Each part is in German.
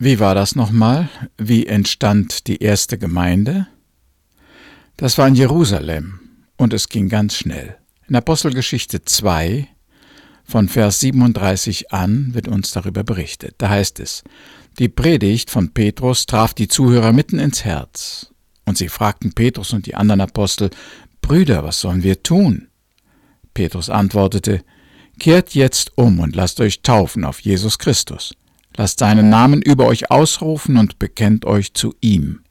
Wie war das nochmal? Wie entstand die erste Gemeinde? Das war in Jerusalem und es ging ganz schnell. In Apostelgeschichte 2 von Vers 37 an wird uns darüber berichtet. Da heißt es, die Predigt von Petrus traf die Zuhörer mitten ins Herz. Und sie fragten Petrus und die anderen Apostel, Brüder, was sollen wir tun? Petrus antwortete, Kehrt jetzt um und lasst euch taufen auf Jesus Christus. Lasst seinen Namen über euch ausrufen und bekennt euch zu ihm.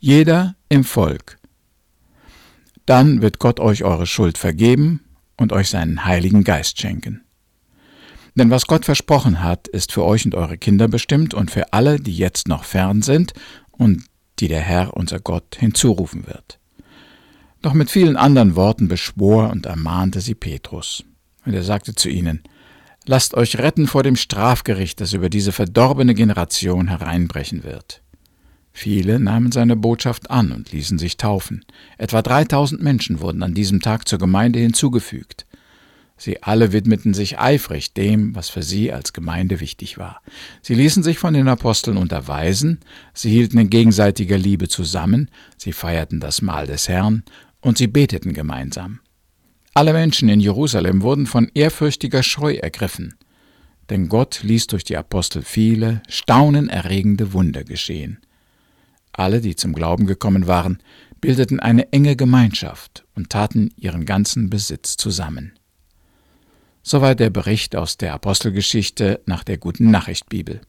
Jeder im Volk. Dann wird Gott euch eure Schuld vergeben und euch seinen Heiligen Geist schenken. Denn was Gott versprochen hat, ist für euch und eure Kinder bestimmt und für alle, die jetzt noch fern sind und die der Herr unser Gott hinzurufen wird. Doch mit vielen anderen Worten beschwor und ermahnte sie Petrus. Und er sagte zu ihnen, Lasst euch retten vor dem Strafgericht, das über diese verdorbene Generation hereinbrechen wird. Viele nahmen seine Botschaft an und ließen sich taufen. Etwa 3000 Menschen wurden an diesem Tag zur Gemeinde hinzugefügt. Sie alle widmeten sich eifrig dem, was für sie als Gemeinde wichtig war. Sie ließen sich von den Aposteln unterweisen, sie hielten in gegenseitiger Liebe zusammen, sie feierten das Mahl des Herrn und sie beteten gemeinsam. Alle Menschen in Jerusalem wurden von ehrfürchtiger Scheu ergriffen, denn Gott ließ durch die Apostel viele staunenerregende Wunder geschehen. Alle, die zum Glauben gekommen waren, bildeten eine enge Gemeinschaft und taten ihren ganzen Besitz zusammen. Soweit der Bericht aus der Apostelgeschichte nach der Guten Nachricht Bibel.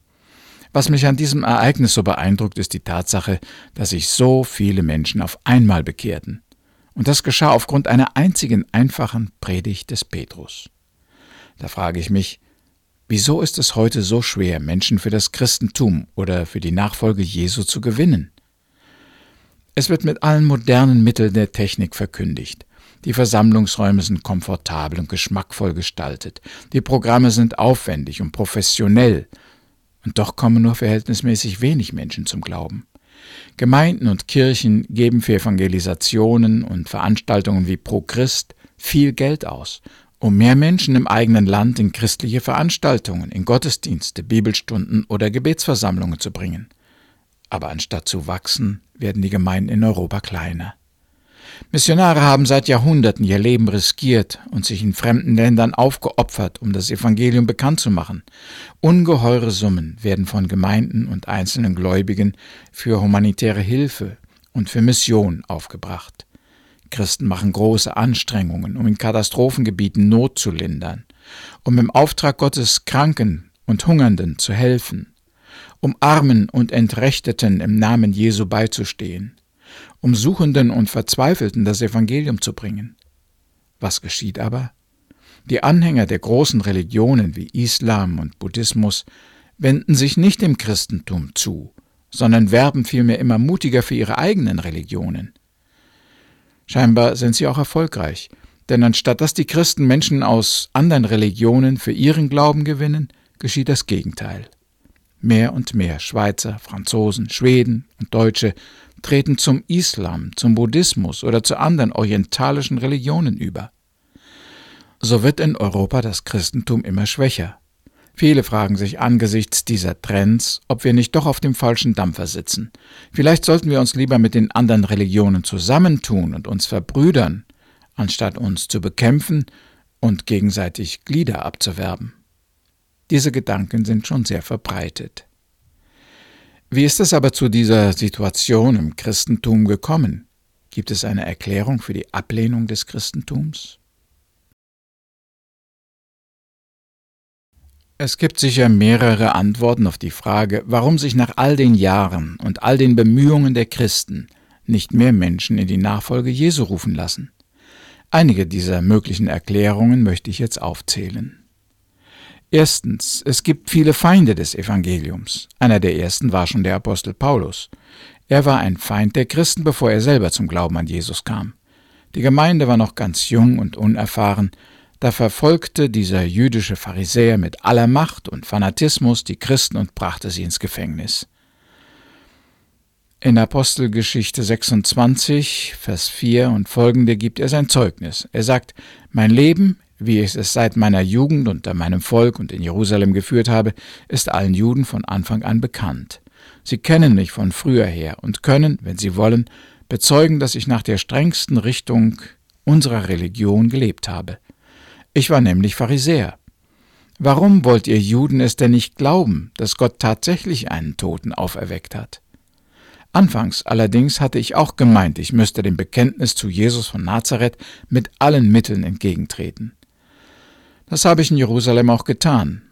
Was mich an diesem Ereignis so beeindruckt, ist die Tatsache, dass sich so viele Menschen auf einmal bekehrten. Und das geschah aufgrund einer einzigen einfachen Predigt des Petrus. Da frage ich mich, wieso ist es heute so schwer, Menschen für das Christentum oder für die Nachfolge Jesu zu gewinnen? Es wird mit allen modernen Mitteln der Technik verkündigt. Die Versammlungsräume sind komfortabel und geschmackvoll gestaltet. Die Programme sind aufwendig und professionell. Und doch kommen nur verhältnismäßig wenig Menschen zum Glauben. Gemeinden und Kirchen geben für Evangelisationen und Veranstaltungen wie Pro Christ viel Geld aus, um mehr Menschen im eigenen Land in christliche Veranstaltungen, in Gottesdienste, Bibelstunden oder Gebetsversammlungen zu bringen. Aber anstatt zu wachsen, werden die Gemeinden in Europa kleiner. Missionare haben seit Jahrhunderten ihr Leben riskiert und sich in fremden Ländern aufgeopfert, um das Evangelium bekannt zu machen. Ungeheure Summen werden von Gemeinden und einzelnen Gläubigen für humanitäre Hilfe und für Mission aufgebracht. Christen machen große Anstrengungen, um in Katastrophengebieten Not zu lindern, um im Auftrag Gottes Kranken und Hungernden zu helfen, um Armen und Entrechteten im Namen Jesu beizustehen um Suchenden und Verzweifelten das Evangelium zu bringen. Was geschieht aber? Die Anhänger der großen Religionen wie Islam und Buddhismus wenden sich nicht dem Christentum zu, sondern werben vielmehr immer mutiger für ihre eigenen Religionen. Scheinbar sind sie auch erfolgreich, denn anstatt dass die Christen Menschen aus anderen Religionen für ihren Glauben gewinnen, geschieht das Gegenteil. Mehr und mehr Schweizer, Franzosen, Schweden und Deutsche treten zum Islam, zum Buddhismus oder zu anderen orientalischen Religionen über. So wird in Europa das Christentum immer schwächer. Viele fragen sich angesichts dieser Trends, ob wir nicht doch auf dem falschen Dampfer sitzen. Vielleicht sollten wir uns lieber mit den anderen Religionen zusammentun und uns verbrüdern, anstatt uns zu bekämpfen und gegenseitig Glieder abzuwerben. Diese Gedanken sind schon sehr verbreitet. Wie ist es aber zu dieser Situation im Christentum gekommen? Gibt es eine Erklärung für die Ablehnung des Christentums? Es gibt sicher mehrere Antworten auf die Frage, warum sich nach all den Jahren und all den Bemühungen der Christen nicht mehr Menschen in die Nachfolge Jesu rufen lassen. Einige dieser möglichen Erklärungen möchte ich jetzt aufzählen. Erstens, es gibt viele Feinde des Evangeliums. Einer der ersten war schon der Apostel Paulus. Er war ein Feind der Christen, bevor er selber zum Glauben an Jesus kam. Die Gemeinde war noch ganz jung und unerfahren, da verfolgte dieser jüdische Pharisäer mit aller Macht und Fanatismus die Christen und brachte sie ins Gefängnis. In Apostelgeschichte 26, Vers 4 und folgende gibt er sein Zeugnis. Er sagt, Mein Leben wie ich es seit meiner Jugend unter meinem Volk und in Jerusalem geführt habe, ist allen Juden von Anfang an bekannt. Sie kennen mich von früher her und können, wenn sie wollen, bezeugen, dass ich nach der strengsten Richtung unserer Religion gelebt habe. Ich war nämlich Pharisäer. Warum wollt ihr Juden es denn nicht glauben, dass Gott tatsächlich einen Toten auferweckt hat? Anfangs allerdings hatte ich auch gemeint, ich müsste dem Bekenntnis zu Jesus von Nazareth mit allen Mitteln entgegentreten. Das habe ich in Jerusalem auch getan.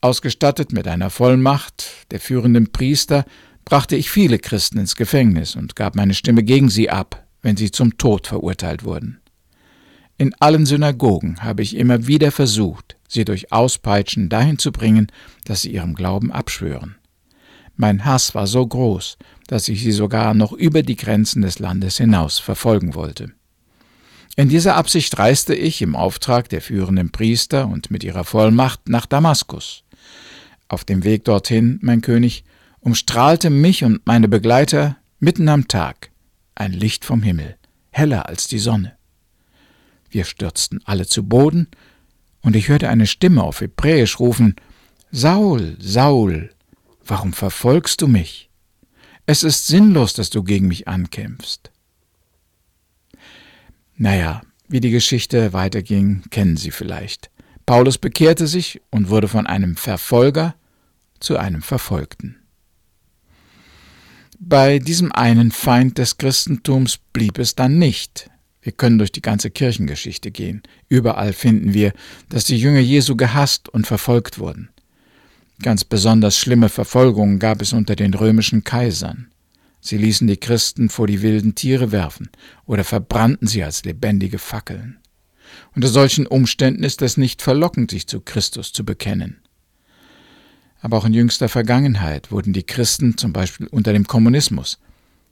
Ausgestattet mit einer Vollmacht der führenden Priester brachte ich viele Christen ins Gefängnis und gab meine Stimme gegen sie ab, wenn sie zum Tod verurteilt wurden. In allen Synagogen habe ich immer wieder versucht, sie durch Auspeitschen dahin zu bringen, dass sie ihrem Glauben abschwören. Mein Hass war so groß, dass ich sie sogar noch über die Grenzen des Landes hinaus verfolgen wollte. In dieser Absicht reiste ich im Auftrag der führenden Priester und mit ihrer Vollmacht nach Damaskus. Auf dem Weg dorthin, mein König, umstrahlte mich und meine Begleiter mitten am Tag ein Licht vom Himmel, heller als die Sonne. Wir stürzten alle zu Boden, und ich hörte eine Stimme auf Hebräisch rufen Saul, Saul, warum verfolgst du mich? Es ist sinnlos, dass du gegen mich ankämpfst. Naja, wie die Geschichte weiterging, kennen Sie vielleicht. Paulus bekehrte sich und wurde von einem Verfolger zu einem Verfolgten. Bei diesem einen Feind des Christentums blieb es dann nicht. Wir können durch die ganze Kirchengeschichte gehen. Überall finden wir, dass die Jünger Jesu gehasst und verfolgt wurden. Ganz besonders schlimme Verfolgungen gab es unter den römischen Kaisern. Sie ließen die Christen vor die wilden Tiere werfen oder verbrannten sie als lebendige Fackeln. Unter solchen Umständen ist es nicht verlockend, sich zu Christus zu bekennen. Aber auch in jüngster Vergangenheit wurden die Christen zum Beispiel unter dem Kommunismus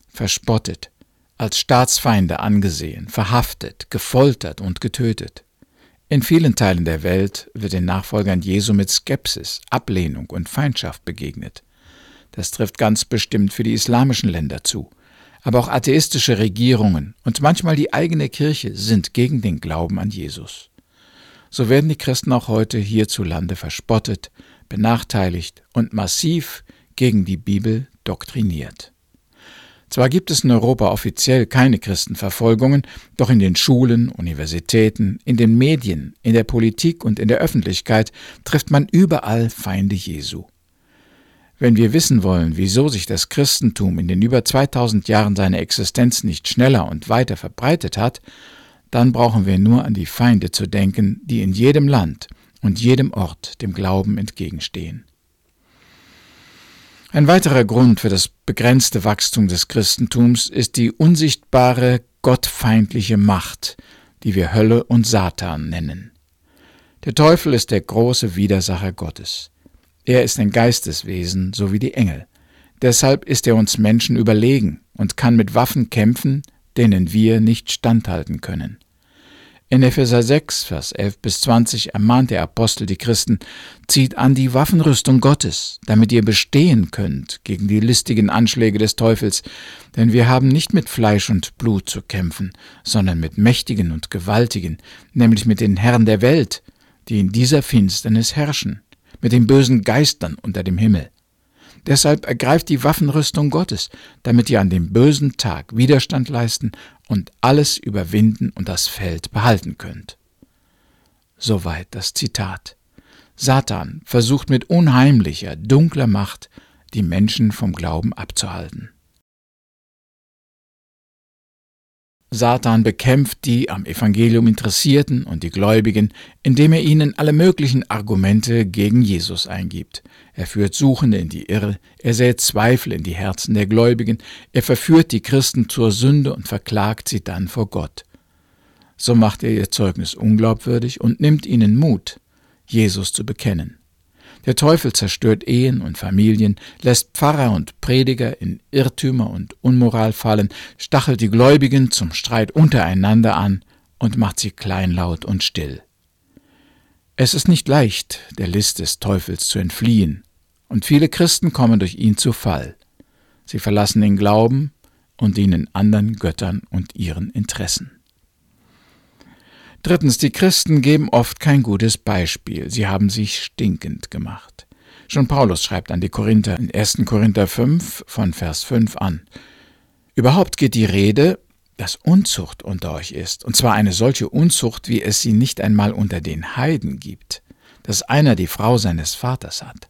verspottet, als Staatsfeinde angesehen, verhaftet, gefoltert und getötet. In vielen Teilen der Welt wird den Nachfolgern Jesu mit Skepsis, Ablehnung und Feindschaft begegnet. Das trifft ganz bestimmt für die islamischen Länder zu. Aber auch atheistische Regierungen und manchmal die eigene Kirche sind gegen den Glauben an Jesus. So werden die Christen auch heute hierzulande verspottet, benachteiligt und massiv gegen die Bibel doktriniert. Zwar gibt es in Europa offiziell keine Christenverfolgungen, doch in den Schulen, Universitäten, in den Medien, in der Politik und in der Öffentlichkeit trifft man überall Feinde Jesu. Wenn wir wissen wollen, wieso sich das Christentum in den über 2000 Jahren seiner Existenz nicht schneller und weiter verbreitet hat, dann brauchen wir nur an die Feinde zu denken, die in jedem Land und jedem Ort dem Glauben entgegenstehen. Ein weiterer Grund für das begrenzte Wachstum des Christentums ist die unsichtbare, gottfeindliche Macht, die wir Hölle und Satan nennen. Der Teufel ist der große Widersacher Gottes. Er ist ein Geisteswesen, so wie die Engel. Deshalb ist er uns Menschen überlegen und kann mit Waffen kämpfen, denen wir nicht standhalten können. In Epheser 6, Vers 11 bis 20 ermahnt der Apostel die Christen, zieht an die Waffenrüstung Gottes, damit ihr bestehen könnt gegen die listigen Anschläge des Teufels, denn wir haben nicht mit Fleisch und Blut zu kämpfen, sondern mit Mächtigen und Gewaltigen, nämlich mit den Herren der Welt, die in dieser Finsternis herrschen, mit den bösen Geistern unter dem Himmel. Deshalb ergreift die Waffenrüstung Gottes, damit ihr an dem bösen Tag Widerstand leisten und alles überwinden und das Feld behalten könnt. Soweit das Zitat. Satan versucht mit unheimlicher, dunkler Macht, die Menschen vom Glauben abzuhalten. Satan bekämpft die am Evangelium Interessierten und die Gläubigen, indem er ihnen alle möglichen Argumente gegen Jesus eingibt. Er führt Suchende in die Irre, er sät Zweifel in die Herzen der Gläubigen, er verführt die Christen zur Sünde und verklagt sie dann vor Gott. So macht er ihr Zeugnis unglaubwürdig und nimmt ihnen Mut, Jesus zu bekennen. Der Teufel zerstört Ehen und Familien, lässt Pfarrer und Prediger in Irrtümer und Unmoral fallen, stachelt die Gläubigen zum Streit untereinander an und macht sie kleinlaut und still. Es ist nicht leicht, der List des Teufels zu entfliehen, und viele Christen kommen durch ihn zu Fall. Sie verlassen den Glauben und dienen anderen Göttern und ihren Interessen. Drittens, die Christen geben oft kein gutes Beispiel, sie haben sich stinkend gemacht. Schon Paulus schreibt an die Korinther in 1. Korinther 5 von Vers 5 an. Überhaupt geht die Rede, dass Unzucht unter euch ist, und zwar eine solche Unzucht, wie es sie nicht einmal unter den Heiden gibt, dass einer die Frau seines Vaters hat.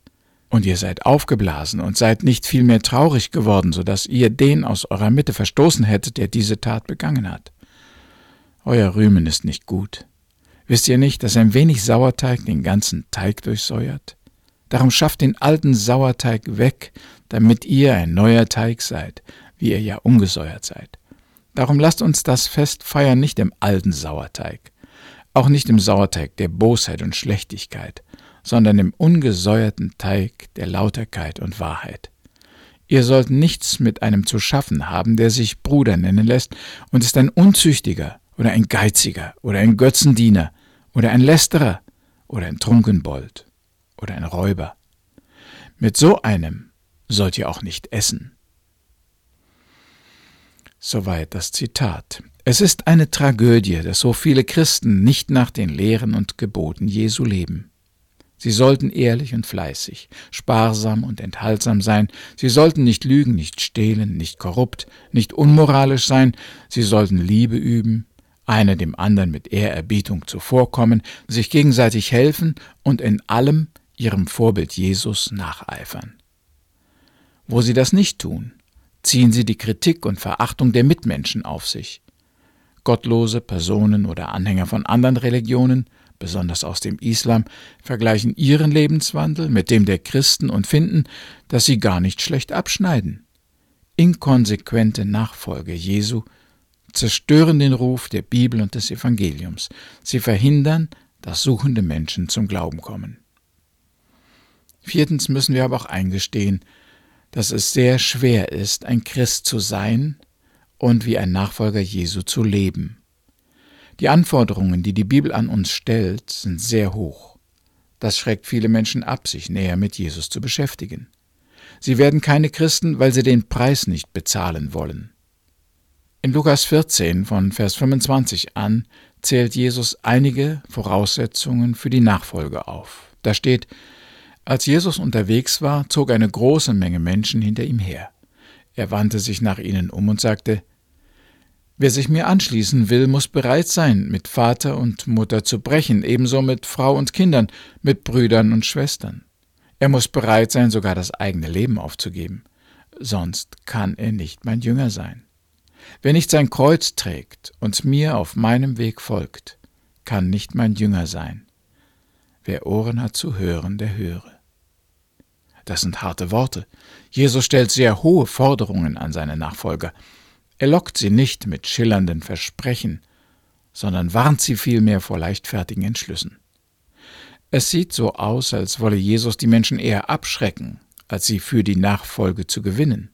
Und ihr seid aufgeblasen und seid nicht vielmehr traurig geworden, so dass ihr den aus eurer Mitte verstoßen hättet, der diese Tat begangen hat. Euer Rühmen ist nicht gut. Wisst ihr nicht, dass ein wenig Sauerteig den ganzen Teig durchsäuert? Darum schafft den alten Sauerteig weg, damit ihr ein neuer Teig seid, wie ihr ja ungesäuert seid. Darum lasst uns das Fest feiern nicht im alten Sauerteig, auch nicht im Sauerteig der Bosheit und Schlechtigkeit, sondern im ungesäuerten Teig der Lauterkeit und Wahrheit. Ihr sollt nichts mit einem zu schaffen haben, der sich Bruder nennen lässt und ist ein Unzüchtiger oder ein Geiziger oder ein Götzendiener oder ein Lästerer oder ein Trunkenbold oder ein Räuber. Mit so einem sollt ihr auch nicht essen. Soweit das Zitat. Es ist eine Tragödie, dass so viele Christen nicht nach den Lehren und Geboten Jesu leben. Sie sollten ehrlich und fleißig, sparsam und enthaltsam sein, sie sollten nicht lügen, nicht stehlen, nicht korrupt, nicht unmoralisch sein, sie sollten Liebe üben, einer dem anderen mit Ehrerbietung zuvorkommen, sich gegenseitig helfen und in allem ihrem Vorbild Jesus nacheifern. Wo sie das nicht tun, ziehen sie die Kritik und Verachtung der Mitmenschen auf sich. Gottlose Personen oder Anhänger von anderen Religionen, besonders aus dem Islam, vergleichen ihren Lebenswandel mit dem der Christen und finden, dass sie gar nicht schlecht abschneiden. Inkonsequente Nachfolge Jesu zerstören den Ruf der Bibel und des Evangeliums. Sie verhindern, dass suchende Menschen zum Glauben kommen. Viertens müssen wir aber auch eingestehen, dass es sehr schwer ist, ein Christ zu sein und wie ein Nachfolger Jesu zu leben. Die Anforderungen, die die Bibel an uns stellt, sind sehr hoch. Das schreckt viele Menschen ab, sich näher mit Jesus zu beschäftigen. Sie werden keine Christen, weil sie den Preis nicht bezahlen wollen. In Lukas 14 von Vers 25 an zählt Jesus einige Voraussetzungen für die Nachfolge auf. Da steht, als Jesus unterwegs war, zog eine große Menge Menschen hinter ihm her. Er wandte sich nach ihnen um und sagte, Wer sich mir anschließen will, muss bereit sein, mit Vater und Mutter zu brechen, ebenso mit Frau und Kindern, mit Brüdern und Schwestern. Er muss bereit sein, sogar das eigene Leben aufzugeben. Sonst kann er nicht mein Jünger sein. Wer nicht sein Kreuz trägt und mir auf meinem Weg folgt, kann nicht mein Jünger sein. Wer Ohren hat zu hören, der höre. Das sind harte Worte. Jesus stellt sehr hohe Forderungen an seine Nachfolger. Er lockt sie nicht mit schillernden Versprechen, sondern warnt sie vielmehr vor leichtfertigen Entschlüssen. Es sieht so aus, als wolle Jesus die Menschen eher abschrecken, als sie für die Nachfolge zu gewinnen.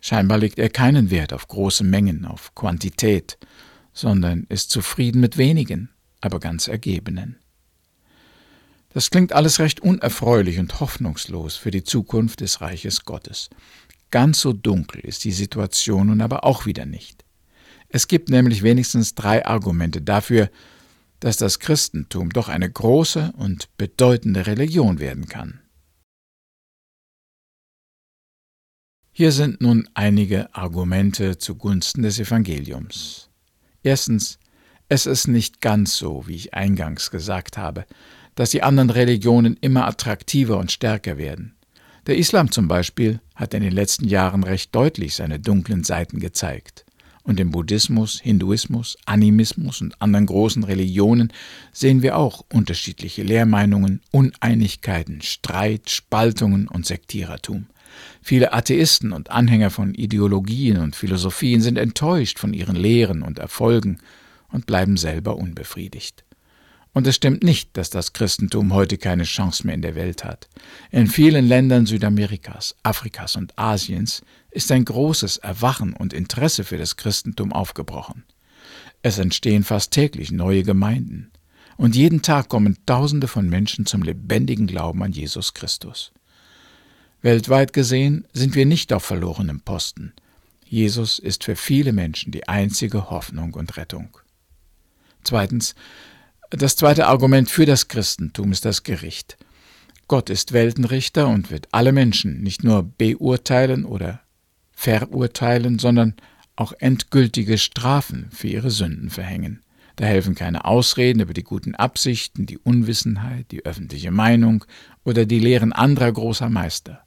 Scheinbar legt er keinen Wert auf große Mengen, auf Quantität, sondern ist zufrieden mit wenigen, aber ganz ergebenen. Das klingt alles recht unerfreulich und hoffnungslos für die Zukunft des Reiches Gottes. Ganz so dunkel ist die Situation nun aber auch wieder nicht. Es gibt nämlich wenigstens drei Argumente dafür, dass das Christentum doch eine große und bedeutende Religion werden kann. Hier sind nun einige Argumente zugunsten des Evangeliums. Erstens, es ist nicht ganz so, wie ich eingangs gesagt habe, dass die anderen Religionen immer attraktiver und stärker werden. Der Islam zum Beispiel hat in den letzten Jahren recht deutlich seine dunklen Seiten gezeigt. Und im Buddhismus, Hinduismus, Animismus und anderen großen Religionen sehen wir auch unterschiedliche Lehrmeinungen, Uneinigkeiten, Streit, Spaltungen und Sektierertum. Viele Atheisten und Anhänger von Ideologien und Philosophien sind enttäuscht von ihren Lehren und Erfolgen und bleiben selber unbefriedigt. Und es stimmt nicht, dass das Christentum heute keine Chance mehr in der Welt hat. In vielen Ländern Südamerikas, Afrikas und Asiens ist ein großes Erwachen und Interesse für das Christentum aufgebrochen. Es entstehen fast täglich neue Gemeinden. Und jeden Tag kommen Tausende von Menschen zum lebendigen Glauben an Jesus Christus. Weltweit gesehen sind wir nicht auf verlorenem Posten. Jesus ist für viele Menschen die einzige Hoffnung und Rettung. Zweitens, das zweite Argument für das Christentum ist das Gericht. Gott ist Weltenrichter und wird alle Menschen nicht nur beurteilen oder verurteilen, sondern auch endgültige Strafen für ihre Sünden verhängen. Da helfen keine Ausreden über die guten Absichten, die Unwissenheit, die öffentliche Meinung oder die Lehren anderer großer Meister.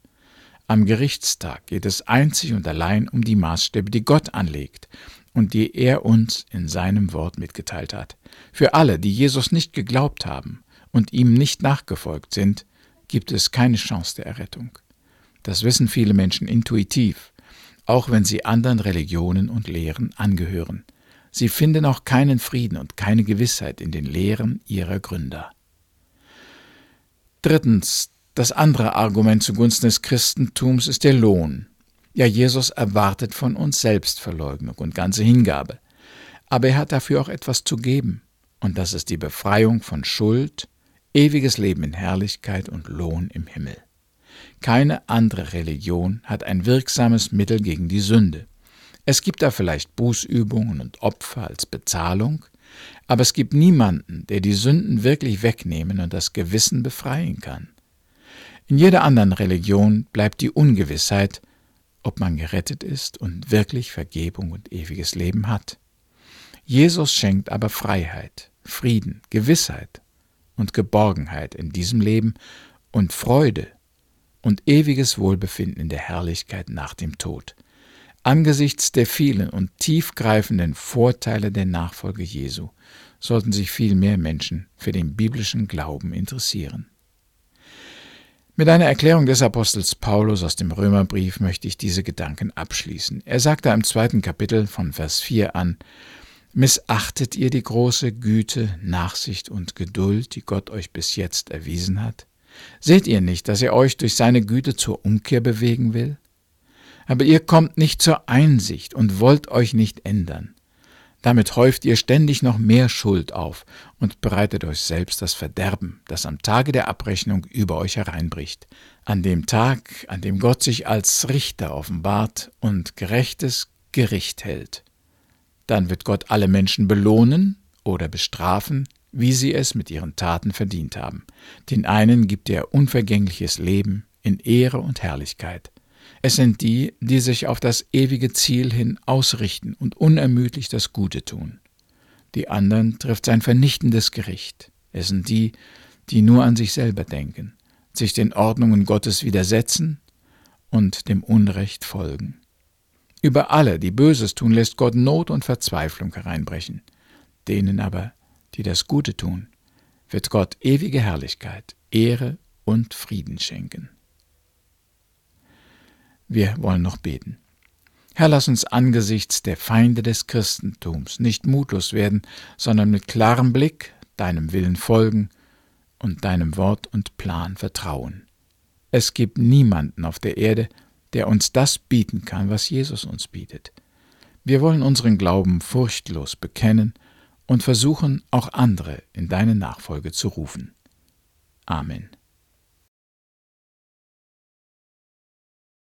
Am Gerichtstag geht es einzig und allein um die Maßstäbe, die Gott anlegt und die er uns in seinem Wort mitgeteilt hat. Für alle, die Jesus nicht geglaubt haben und ihm nicht nachgefolgt sind, gibt es keine Chance der Errettung. Das wissen viele Menschen intuitiv, auch wenn sie anderen Religionen und Lehren angehören. Sie finden auch keinen Frieden und keine Gewissheit in den Lehren ihrer Gründer. Drittens, das andere Argument zugunsten des Christentums ist der Lohn. Ja, Jesus erwartet von uns Selbstverleugnung und ganze Hingabe. Aber er hat dafür auch etwas zu geben, und das ist die Befreiung von Schuld, ewiges Leben in Herrlichkeit und Lohn im Himmel. Keine andere Religion hat ein wirksames Mittel gegen die Sünde. Es gibt da vielleicht Bußübungen und Opfer als Bezahlung, aber es gibt niemanden, der die Sünden wirklich wegnehmen und das Gewissen befreien kann. In jeder anderen Religion bleibt die Ungewissheit, ob man gerettet ist und wirklich Vergebung und ewiges Leben hat. Jesus schenkt aber Freiheit, Frieden, Gewissheit und Geborgenheit in diesem Leben und Freude und ewiges Wohlbefinden in der Herrlichkeit nach dem Tod. Angesichts der vielen und tiefgreifenden Vorteile der Nachfolge Jesu sollten sich viel mehr Menschen für den biblischen Glauben interessieren. Mit einer Erklärung des Apostels Paulus aus dem Römerbrief möchte ich diese Gedanken abschließen. Er sagt da im zweiten Kapitel von Vers 4 an, Missachtet ihr die große Güte, Nachsicht und Geduld, die Gott euch bis jetzt erwiesen hat? Seht ihr nicht, dass er euch durch seine Güte zur Umkehr bewegen will? Aber ihr kommt nicht zur Einsicht und wollt euch nicht ändern. Damit häuft ihr ständig noch mehr Schuld auf und bereitet euch selbst das Verderben, das am Tage der Abrechnung über euch hereinbricht, an dem Tag, an dem Gott sich als Richter offenbart und gerechtes Gericht hält. Dann wird Gott alle Menschen belohnen oder bestrafen, wie sie es mit ihren Taten verdient haben. Den einen gibt er unvergängliches Leben in Ehre und Herrlichkeit. Es sind die, die sich auf das ewige Ziel hin ausrichten und unermüdlich das Gute tun. Die anderen trifft sein vernichtendes Gericht. Es sind die, die nur an sich selber denken, sich den Ordnungen Gottes widersetzen und dem Unrecht folgen. Über alle, die Böses tun, lässt Gott Not und Verzweiflung hereinbrechen. Denen aber, die das Gute tun, wird Gott ewige Herrlichkeit, Ehre und Frieden schenken. Wir wollen noch beten. Herr, lass uns angesichts der Feinde des Christentums nicht mutlos werden, sondern mit klarem Blick deinem Willen folgen und deinem Wort und Plan vertrauen. Es gibt niemanden auf der Erde, der uns das bieten kann, was Jesus uns bietet. Wir wollen unseren Glauben furchtlos bekennen und versuchen, auch andere in deine Nachfolge zu rufen. Amen.